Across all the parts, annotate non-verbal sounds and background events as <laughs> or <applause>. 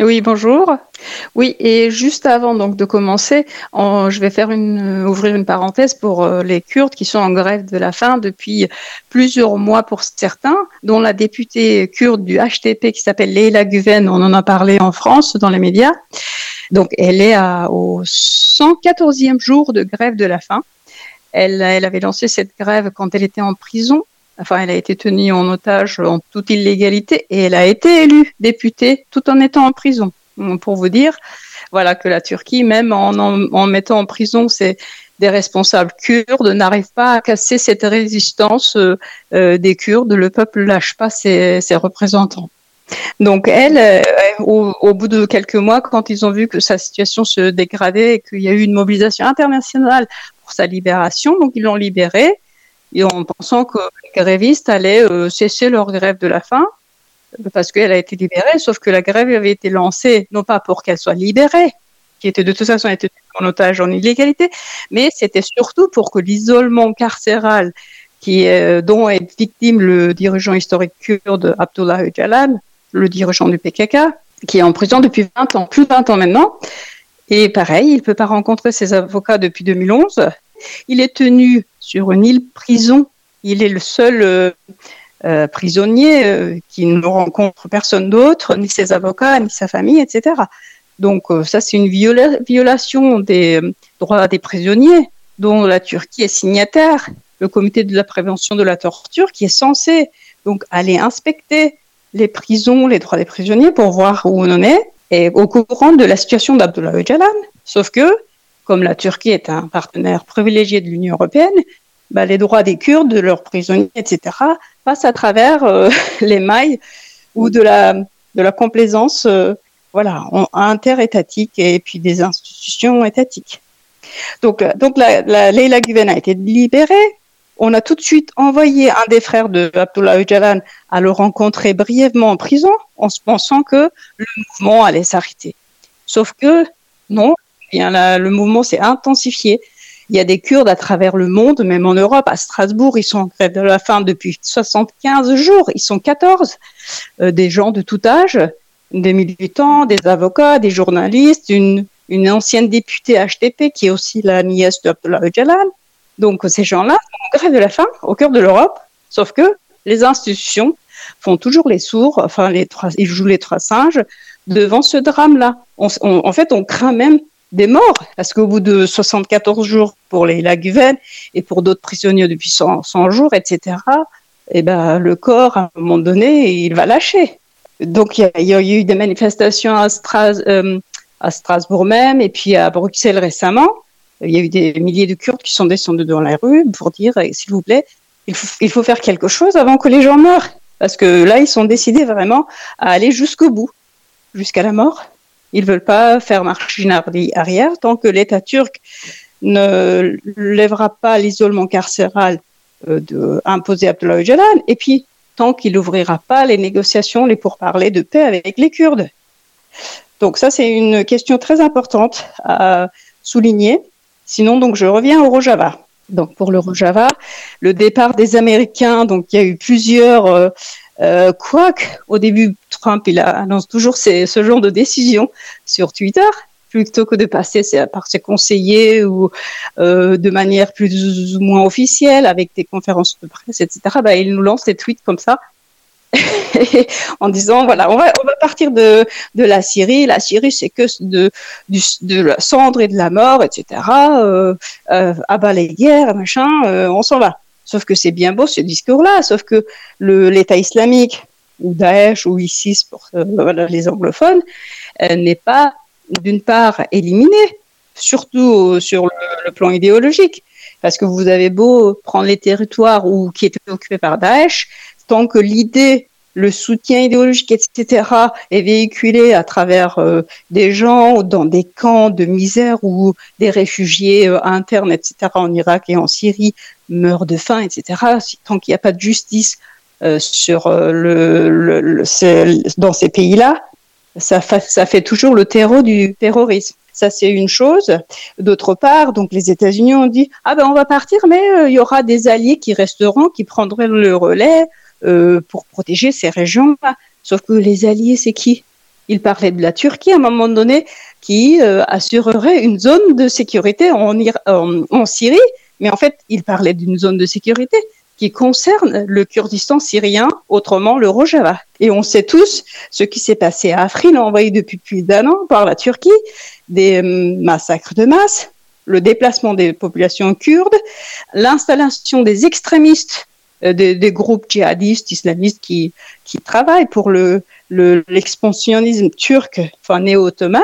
Oui, bonjour. Oui, et juste avant donc de commencer, je vais faire ouvrir une parenthèse pour euh, les Kurdes qui sont en grève de la faim depuis plusieurs mois pour certains, dont la députée kurde du HTP qui s'appelle Leila Guven, on en a parlé en France dans les médias. Donc, elle est à, au 114e jour de grève de la faim. Elle avait lancé cette grève quand elle était en prison Enfin, elle a été tenue en otage en toute illégalité et elle a été élue députée tout en étant en prison. Pour vous dire, voilà que la Turquie, même en, mettant en prison des responsables kurdes, n'arrive pas à casser cette résistance euh, euh, des Kurdes. Le peuple lâche pas ses, représentants. Donc elle, euh, au, au, bout de quelques mois, quand ils ont vu que sa situation se dégradait et qu'il y a eu une mobilisation internationale pour sa libération, donc ils l'ont libérée et en pensant que les grévistes allaient euh, cesser leur grève de la faim parce qu'elle a été libérée, sauf que la grève avait été lancée non pas pour qu'elle soit libérée, qui était de toute façon était en otage en illégalité, mais c'était surtout pour que l'isolement carcéral euh, dont est victime le dirigeant historique kurde Abdullah Öcalan, le dirigeant du PKK, qui est en prison depuis 20 ans, plus de 20 ans maintenant. Et pareil, il ne peut pas rencontrer ses avocats depuis 2011. Il est tenu sur une île prison. Il est le seul euh, euh, prisonnier euh, qui ne rencontre personne d'autre, ni ses avocats, ni sa famille, etc. Donc ça, c'est une violation des droits des prisonniers dont la Turquie est signataire. Le comité de la prévention de la torture qui est censé donc aller inspecter les prisons, les droits des prisonniers pour voir où on en est et au courant de la situation d'Abdullah Öcalan. Sauf que comme la Turquie est un partenaire privilégié de l'Union européenne, bah, les droits des Kurdes, de leurs prisonniers, etc., passent à travers euh, <laughs> les mailles ou de la, complaisance euh, voilà, interétatique et puis des institutions étatiques. Donc, euh, donc la, la Leila Guven a été libérée. On a tout de suite envoyé un des frères de Abdullah Öcalan à le rencontrer brièvement en prison en se pensant que le mouvement allait s'arrêter. Sauf que non, le mouvement s'est intensifié. Il y a des Kurdes à travers le monde, même en Europe, à Strasbourg, ils sont en grève de la faim depuis 75 jours, ils sont 14, euh, des gens de tout âge, des militants, des avocats, des journalistes, une, ancienne députée HTP qui est aussi la nièce d'Abdullah Öcalan. Donc ces gens-là sont en grève de la faim au cœur de l'Europe, sauf que les institutions font toujours les sourds, enfin ils jouent les trois singes devant ce drame-là. en fait, on craint même des morts, parce qu'au bout de 74 jours pour les Laguven et pour d'autres prisonniers depuis 100, jours, etc., eh ben, le corps, à un moment donné, il va lâcher. Donc, il y, a eu des manifestations à, euh, à Strasbourg même, et puis à Bruxelles récemment. Il y a eu des milliers de Kurdes qui sont descendus dans la rue pour dire, eh, s'il vous plaît, il faut faire quelque chose avant que les gens meurent. Parce que là, ils sont décidés vraiment à aller jusqu'au bout, jusqu'à la mort. Ils veulent pas faire marche arrière tant que l'État turc ne lèvera pas l'isolement carcéral euh, imposé à Abdullah Öcalan et puis tant qu'il n'ouvrira pas les négociations, les pourparlers de paix avec les Kurdes. Donc ça, c'est une question très importante à souligner. Sinon, donc, je reviens au Rojava. Donc, pour le Rojava, le départ des Américains, donc, il y a eu plusieurs euh, euh, quoique, au début, Trump, il annonce toujours ce genre de décision sur Twitter, plutôt que de passer par ses conseillers ou euh, de manière plus ou moins officielle avec des conférences de presse, etc. Bah, il nous lance des tweets comme ça. <laughs> en disant voilà on va partir de la Syrie la Syrie c'est que de la cendre et de la mort etc euh, euh, les guerres machin euh, on s'en va Sauf que c'est bien beau ce discours-là, sauf que l'État islamique ou Daesh ou ISIS pour euh, les anglophones euh, n'est pas d'une part éliminé, surtout sur le, plan idéologique, parce que vous avez beau prendre les territoires où, qui étaient occupés par Daesh, tant que l'idée le soutien idéologique, etc., est véhiculé à travers euh, des gens dans des camps de misère ou des réfugiés euh, internes, etc., en Irak et en Syrie meurent de faim, etc., tant qu'il n'y a pas de justice euh, sur le, dans ces pays-là, ça, fait toujours le terreau du terrorisme. Ça, c'est une chose. D'autre part, donc les États-Unis ont dit ah ben on va partir, mais il y aura des alliés qui resteront, qui prendraient le relais. Euh, pour protéger ces régions-là. Sauf que les alliés, c'est qui? Il parlait de la Turquie à un moment donné qui assurerait une zone de sécurité en, en Syrie, mais en fait, il parlait d'une zone de sécurité qui concerne le Kurdistan syrien, autrement le Rojava. Et on sait tous ce qui s'est passé à Afrin, envoyé depuis plus d'un an par la Turquie, des massacres de masse, le déplacement des populations kurdes, l'installation des extrémistes, euh, des, groupes djihadistes islamistes qui, qui travaillent pour le, l'expansionnisme turc, enfin néo-ottoman,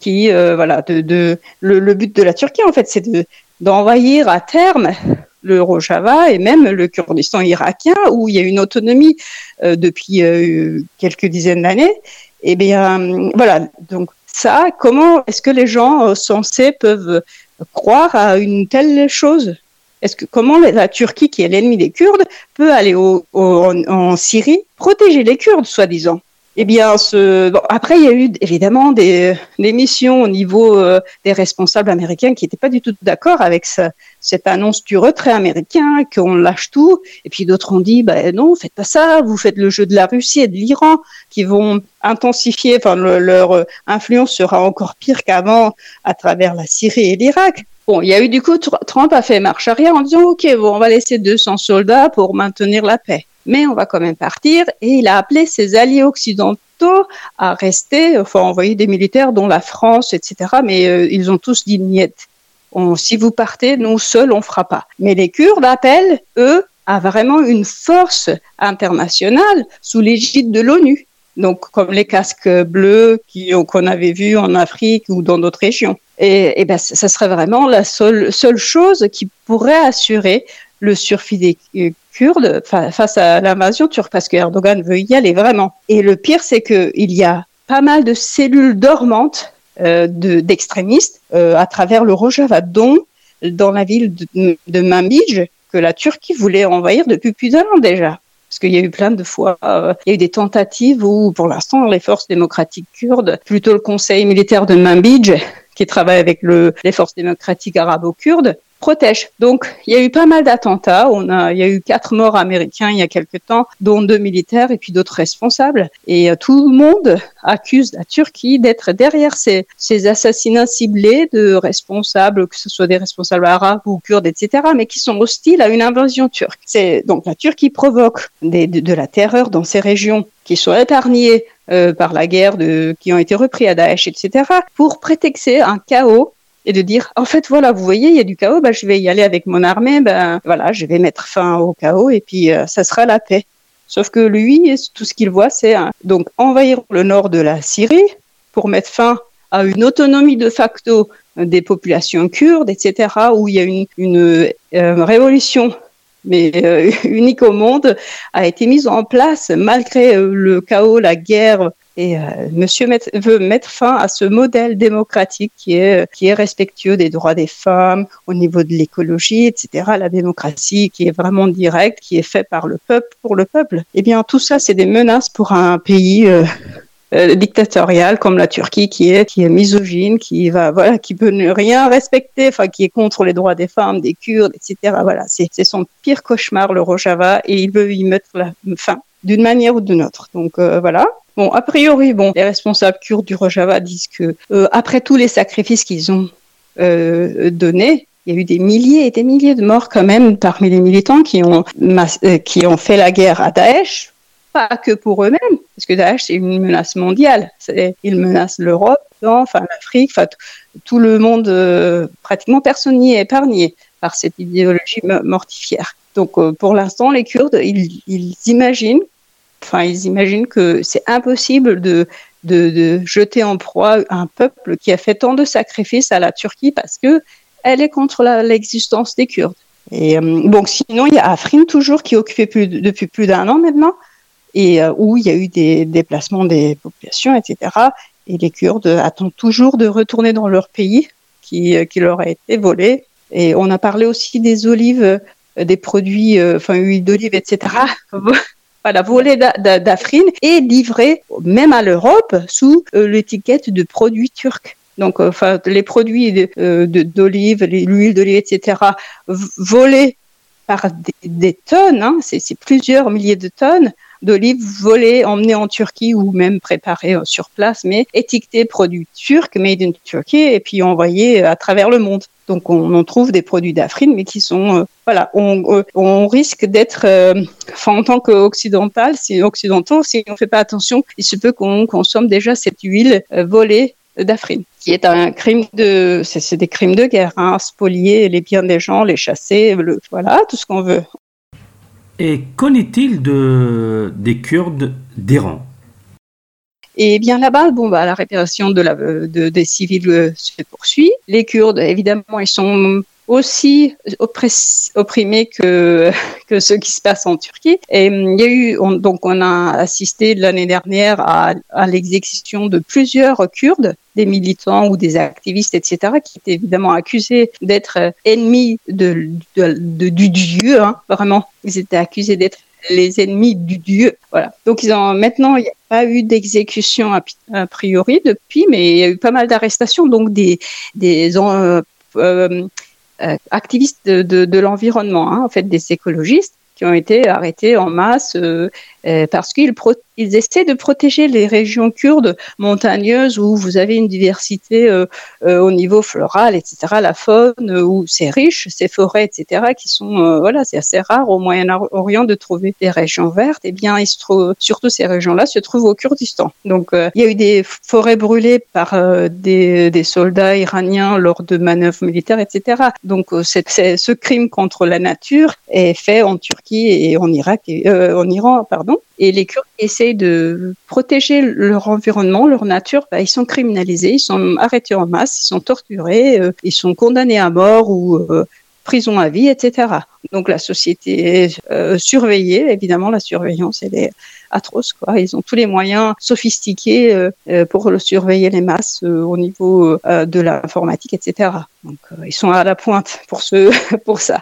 qui, euh, voilà, le, but de la Turquie, en fait, c'est de, d'envahir à terme le Rojava et même le Kurdistan irakien, où il y a une autonomie euh, depuis quelques dizaines d'années. Eh bien, voilà. Donc, ça, comment est-ce que les gens censés peuvent croire à une telle chose? Est-ce que comment la Turquie, qui est l'ennemi des Kurdes, peut aller en, Syrie protéger les Kurdes, soi-disant? Eh bien, après, il y a eu évidemment des, missions au niveau euh, des responsables américains qui n'étaient pas du tout d'accord avec cette annonce du retrait américain, qu'on lâche tout. Et puis d'autres ont dit, ben non, faites pas ça, vous faites le jeu de la Russie et de l'Iran, qui vont intensifier, leur euh, influence sera encore pire qu'avant à travers la Syrie et l'Irak. Bon, il y a eu du coup, Trump a fait marche arrière en disant, OK, bon, on va laisser 200 soldats pour maintenir la paix mais on va quand même partir. Et il a appelé ses alliés occidentaux à rester, enfin envoyer des militaires, dont la France, etc. Mais euh, ils ont tous dit niet. si vous partez, nous seuls, on fera pas. Mais les Kurdes appellent, eux, à vraiment une force internationale sous l'égide de l'ONU. Donc, comme les casques bleus qu'on avait vus en Afrique ou dans d'autres régions. Et, et ben, ça serait vraiment la seule, seule chose qui pourrait assurer le survie des euh, Kurdes face à l'invasion turque, parce que Erdogan veut y aller vraiment. Et le pire, c'est qu'il y a pas mal de cellules dormantes euh, d'extrémistes euh, à travers le Rojava, dont dans la ville de, de que la Turquie voulait envahir depuis plus d'un an déjà. Parce qu'il y a eu plein de fois, il y a eu des tentatives où, pour l'instant, les forces démocratiques kurdes, plutôt le conseil militaire de Manbij, qui travaille avec le, les forces démocratiques arabo-kurdes, protège. Donc, il y a eu pas mal d'attentats. On a, il y a eu quatre morts américains il y a quelque temps, dont deux militaires et puis d'autres responsables. Et euh, tout le monde accuse la Turquie d'être derrière ces, ces assassinats ciblés de responsables, que ce soit des responsables arabes ou kurdes, etc., mais qui sont hostiles à une invasion turque. C'est donc la Turquie provoque de, la terreur dans ces régions qui sont épargnées euh, par la guerre, qui ont été repris à Daesh, etc., pour prétexter un chaos et de dire en fait voilà vous voyez il y a du chaos bah, je vais y aller avec mon armée ben voilà je vais mettre fin au chaos et puis euh, ça sera la paix. Sauf que lui tout ce qu'il voit c'est donc envahir le nord de la Syrie pour mettre fin à une autonomie de facto des populations kurdes etc où il y a une, une euh, révolution mais euh, <laughs> unique au monde, a été mise en place malgré le chaos, la guerre, et euh, Monsieur veut mettre fin à ce modèle démocratique qui est, qui est respectueux des droits des femmes, au niveau de l'écologie, etc. La démocratie qui est vraiment directe, qui est fait par le peuple, pour le peuple. Eh bien, tout ça, c'est des menaces pour un pays euh, euh, dictatorial comme la Turquie qui est qui est misogyne, qui va voilà, qui peut ne rien respecter, enfin qui est contre les droits des femmes, des Kurdes, etc. Voilà, c'est son pire cauchemar le Rojava et il veut y mettre fin d'une manière ou d'une autre. Donc voilà. Bon, a priori, bon, les responsables kurdes du Rojava disent que euh, après tous les sacrifices qu'ils ont euh, donnés, il y a eu des milliers et des milliers de morts quand même parmi les militants qui ont euh, qui ont fait la guerre à Daesh, pas que pour eux-mêmes, parce que Daesh c'est une menace mondiale. Il menace l'Europe, enfin l'Afrique, tout le monde, pratiquement personne n'y est épargné par cette idéologie mortifière. Donc pour l'instant, les Kurdes, ils, ils imaginent enfin, ils imaginent que c'est impossible de, de, jeter en proie un peuple qui a fait tant de sacrifices à la Turquie parce que elle est contre l'existence des Kurdes. Et euh, sinon, il y a Afrin toujours qui est occupé depuis plus d'un an maintenant et euh, où il y a eu des déplacements des populations, etc. Et les Kurdes attendent toujours de retourner dans leur pays qui, euh, qui leur a été volé. Et on a parlé aussi des olives, des produits, enfin huile d'olive, etc. voilà, volé d'Afrine et livré même à l'Europe sous euh, l'étiquette de produits turcs. Donc, euh, enfin, les produits d'olive, de, l'huile d'olive, etc., volés par des, tonnes, hein, c'est plusieurs milliers de tonnes d'olives volées, emmenées en Turquie ou même préparées euh, sur place, mais étiquetées produits turcs, made in Turkey, et puis envoyées à travers le monde. Donc on, trouve des produits d'Afrique, mais qui sont euh, voilà, on, on risque d'être, enfin, en tant qu'occidental, si occidentaux, si on ne fait pas attention, il se peut qu'on consomme déjà cette huile volée d'Afrique, qui est un crime de, c'est des crimes de guerre, hein, spolier les biens des gens, les chasser, le, voilà, tout ce qu'on veut. Et qu'en est-il de, des Kurdes d'Iran? Et bien là-bas, bon, bah, la répression des civils se poursuit. Les Kurdes, évidemment, ils sont aussi opprimés que, <laughs> que ce qui se passe en Turquie. Et hum, il y a eu, donc on a assisté l'année dernière à, l'exécution de plusieurs Kurdes, des militants ou des activistes, etc., qui étaient évidemment accusés d'être ennemis de, du Dieu, hein, vraiment. Ils étaient accusés d'être les ennemis du Dieu. Voilà. Donc ils ont maintenant il n'y a pas eu d'exécution a, priori depuis, mais il y a eu pas mal d'arrestations, donc des des euh, euh, activistes de, de, l'environnement, hein, en fait des écologistes qui ont été arrêtés en masse euh, euh, parce qu'ils ils essaient de protéger les régions kurdes montagneuses où vous avez une diversité euh, au niveau floral, etc., la faune, où c'est riche, ces forêts, etc., qui sont, voilà, c'est assez rare au Moyen-Orient de trouver des régions vertes. Et eh bien, il se trouve, surtout ces régions-là se trouvent au Kurdistan. Donc, il y a eu des forêts brûlées par des, soldats iraniens lors de manœuvres militaires, etc. Donc, ce crime contre la nature est fait en Turquie et en Irak, et, euh, en Iran, pardon. Et les Kurdes essayent de protéger leur environnement, leur nature. Bah, ils sont criminalisés, ils sont arrêtés en masse, ils sont torturés, euh, ils sont condamnés à mort ou euh, prison à vie, etc. Donc la société est surveillée. Évidemment, la surveillance, elle est atroce. Quoi. Ils ont tous les moyens sophistiqués euh, euh, pour le surveiller les masses euh, au niveau de l'informatique, etc. Donc ils sont à la pointe pour ce, <laughs> pour ça.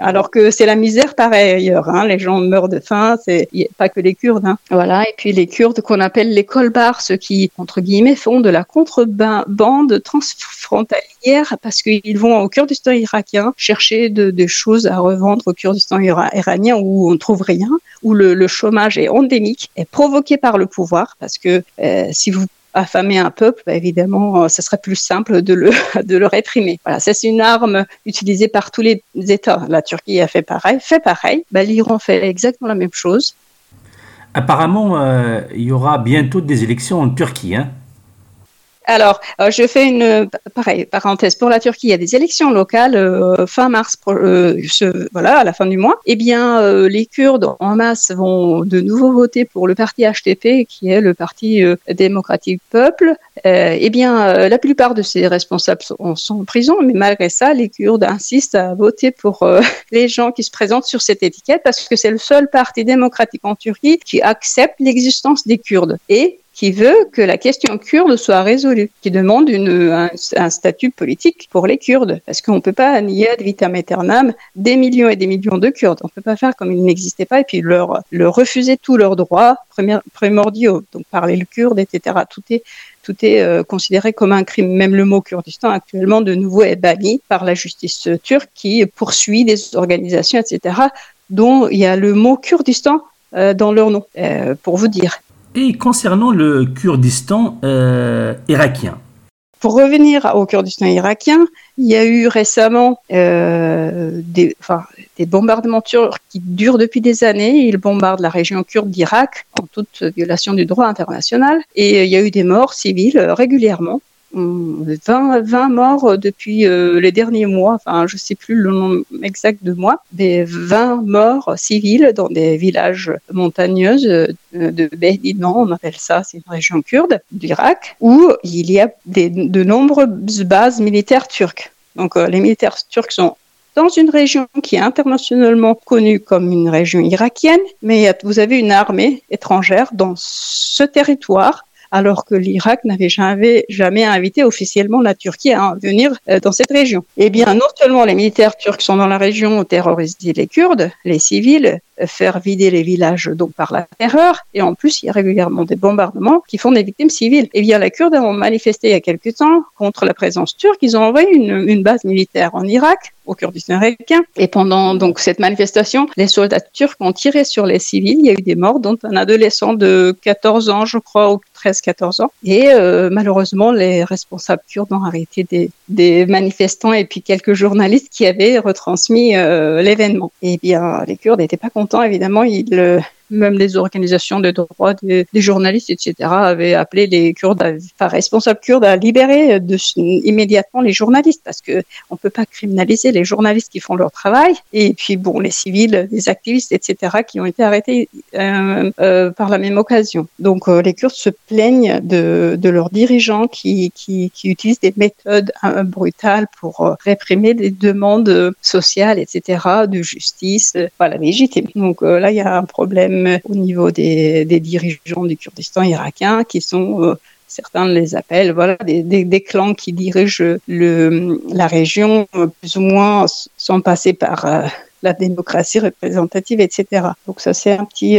Alors que c'est la misère pareil ailleurs. Hein. Les gens meurent de faim. C'est pas que les Kurdes. Hein. Voilà. Et puis les Kurdes qu'on appelle les colbars, ceux qui entre guillemets font de la contrebande transfrontalière parce qu'ils vont au Kurdistan irakien chercher des choses à revendre au Kurdistan iranien où on trouve rien, où le, le chômage est endémique est provoquée par le pouvoir, parce que euh, si vous affamez un peuple, bah, évidemment, ce euh, serait plus simple de le, <laughs> de le réprimer. Voilà, c'est une arme utilisée par tous les États. La Turquie a fait pareil, fait pareil. Bah, L'Iran fait exactement la même chose. Apparemment, euh, il y aura bientôt des élections en Turquie. Hein alors, euh, je fais une pareil parenthèse pour la Turquie. Il y a des élections locales euh, fin mars, euh, voilà, à la fin du mois. Eh bien, les Kurdes en masse vont de nouveau voter pour le parti HTP, qui est le parti démocratique peuple. eh bien, la plupart de ces responsables sont, sont, en prison, mais malgré ça, les Kurdes insistent à voter pour <laughs> les gens qui se présentent sur cette étiquette parce que c'est le seul parti démocratique en Turquie qui accepte l'existence des Kurdes. Et qui veut que la question kurde soit résolue, qui demande un, statut politique pour les Kurdes, parce qu'on ne peut pas nier ad vitam aeternam des millions et des millions de Kurdes. On ne peut pas faire comme ils n'existaient pas et puis leur, leur refuser tous leurs droits primordiaux, donc parler le kurde, etc. Tout est tout est euh, considéré comme un crime. Même le mot Kurdistan actuellement de nouveau est banni par la justice turque qui poursuit des organisations, etc., dont il y a le mot Kurdistan euh, dans leur nom, euh, pour vous dire. Et concernant le Kurdistan euh, irakien Pour revenir au Kurdistan irakien, il y a eu récemment euh, des, des bombardements turcs qui durent depuis des années. Ils bombardent la région kurde d'Irak en toute violation du droit international. Et il y a eu des morts civiles régulièrement. 20, 20 morts depuis euh, les derniers mois, enfin je sais plus le nom exact de mois, mais 20 morts civils dans des villages montagneux euh, de Behdinan, on appelle ça, c'est une région kurde d'Irak, où il y a de nombreuses bases militaires turques. Donc euh, les militaires turcs sont dans une région qui est internationalement connue comme une région irakienne, mais vous avez une armée étrangère dans ce territoire alors que l'Irak n'avait jamais, jamais invité officiellement la Turquie à venir euh, dans cette région. Eh bien, non seulement les militaires turcs sont dans la région terrorisent les Kurdes, les civils, euh, faire vider les villages donc par la terreur, et en plus, il y a régulièrement des bombardements qui font des victimes civiles. Eh bien, les Kurdes ont manifesté il y a quelque temps contre la présence turque. Ils ont envoyé une, une base militaire en Irak au Kurdistan irakien. Et pendant donc cette manifestation, les soldats turcs ont tiré sur les civils. Il y a eu des morts, dont un adolescent de 14 ans, je crois, ou 13-14 ans. Et euh, malheureusement, les responsables kurdes ont arrêté des, manifestants et puis quelques journalistes qui avaient retransmis euh, l'événement. Eh bien, les Kurdes n'étaient pas contents, évidemment. Ils, même les organisations de droits des, journalistes, etc., avaient appelé les Kurdes, enfin responsables kurdes, à libérer immédiatement les journalistes parce que on peut pas criminaliser les journalistes qui font leur travail. Et puis bon, les civils, les activistes, etc., qui ont été arrêtés euh, euh, par la même occasion. Donc euh, les Kurdes se plaignent de, leurs dirigeants qui, utilisent des méthodes brutales pour réprimer des demandes sociales, etc., de justice, voilà, légitime. Donc là, il y a un problème au niveau des, dirigeants du Kurdistan irakien qui sont euh, certains les appellent voilà des, clans qui dirigent le, la région euh, plus ou moins sans passer par euh, la démocratie représentative etc donc ça c'est un petit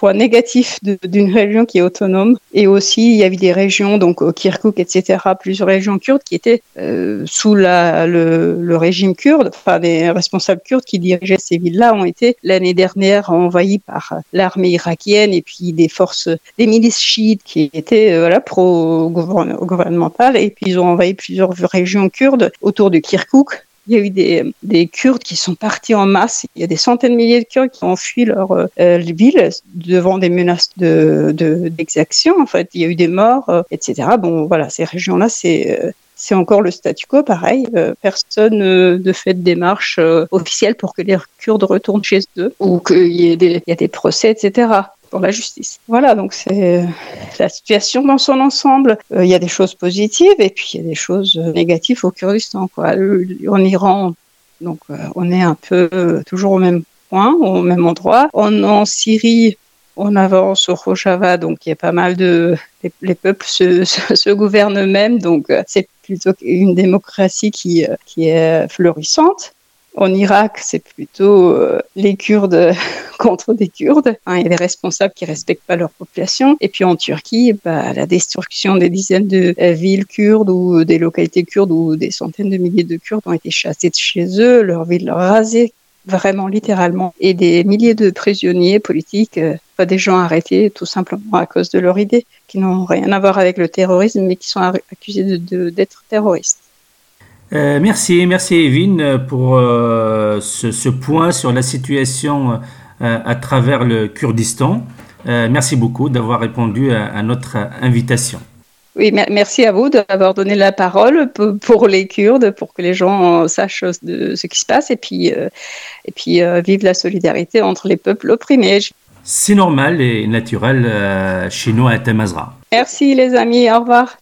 point négatif d'une région qui est autonome. Et aussi, il y avait des régions, donc Kirkuk, etc., plusieurs régions kurdes qui étaient euh, sous le, régime kurde. Enfin, les responsables kurdes qui dirigeaient ces villes-là ont été l'année dernière envahis par l'armée irakienne et puis des forces, des milices chiites qui étaient euh, voilà, pro-gouvernementales. Et puis ils ont envahi plusieurs régions kurdes autour de Kirkuk il y a eu des, des, Kurdes qui sont partis en masse. Il y a des centaines de milliers de Kurdes qui ont fui leur euh, ville devant des menaces de d'exaction. en fait, il y a eu des morts, euh, etc. Bon, voilà, ces régions-là, c'est euh, c'est encore le statu quo, pareil. Euh, personne ne fait de démarche officielle pour que les Kurdes retournent chez eux ou qu'il y ait des procès, etc pour la justice. Voilà, donc c'est la situation dans son ensemble. Euh, il y a des choses positives et puis il y a des choses négatives au Kurdistan. En Iran, donc euh, on est un peu toujours au même point, au même endroit. En, en Syrie, on avance au Rojava, donc il y a pas mal de les, peuples <laughs> se, se, gouvernent eux-mêmes, donc euh, c'est plutôt une démocratie qui, qui est florissante. En Irak, c'est plutôt euh, les Kurdes <laughs> contre des Kurdes. Hein, il y a des responsables qui respectent pas leur population. Et puis en Turquie, bah, la destruction des dizaines de euh, villes kurdes ou des localités kurdes où des centaines de milliers de Kurdes ont été chassés de chez eux, leurs villes rasées vraiment littéralement, et des milliers de prisonniers politiques, euh, des gens arrêtés tout simplement à cause de leur idée, qui n'ont rien à voir avec le terrorisme, mais qui sont accusés d'être terroristes. Euh, merci, merci Evin pour euh, ce, point sur la situation euh, à travers le Kurdistan. merci beaucoup d'avoir répondu à, notre invitation. Oui, merci à vous d'avoir donné la parole pour les Kurdes, pour que les gens sachent de ce qui se passe et puis, et puis vivent la solidarité entre les peuples opprimés. C'est normal et naturel chez nous à Temazra. Merci les amis, au revoir.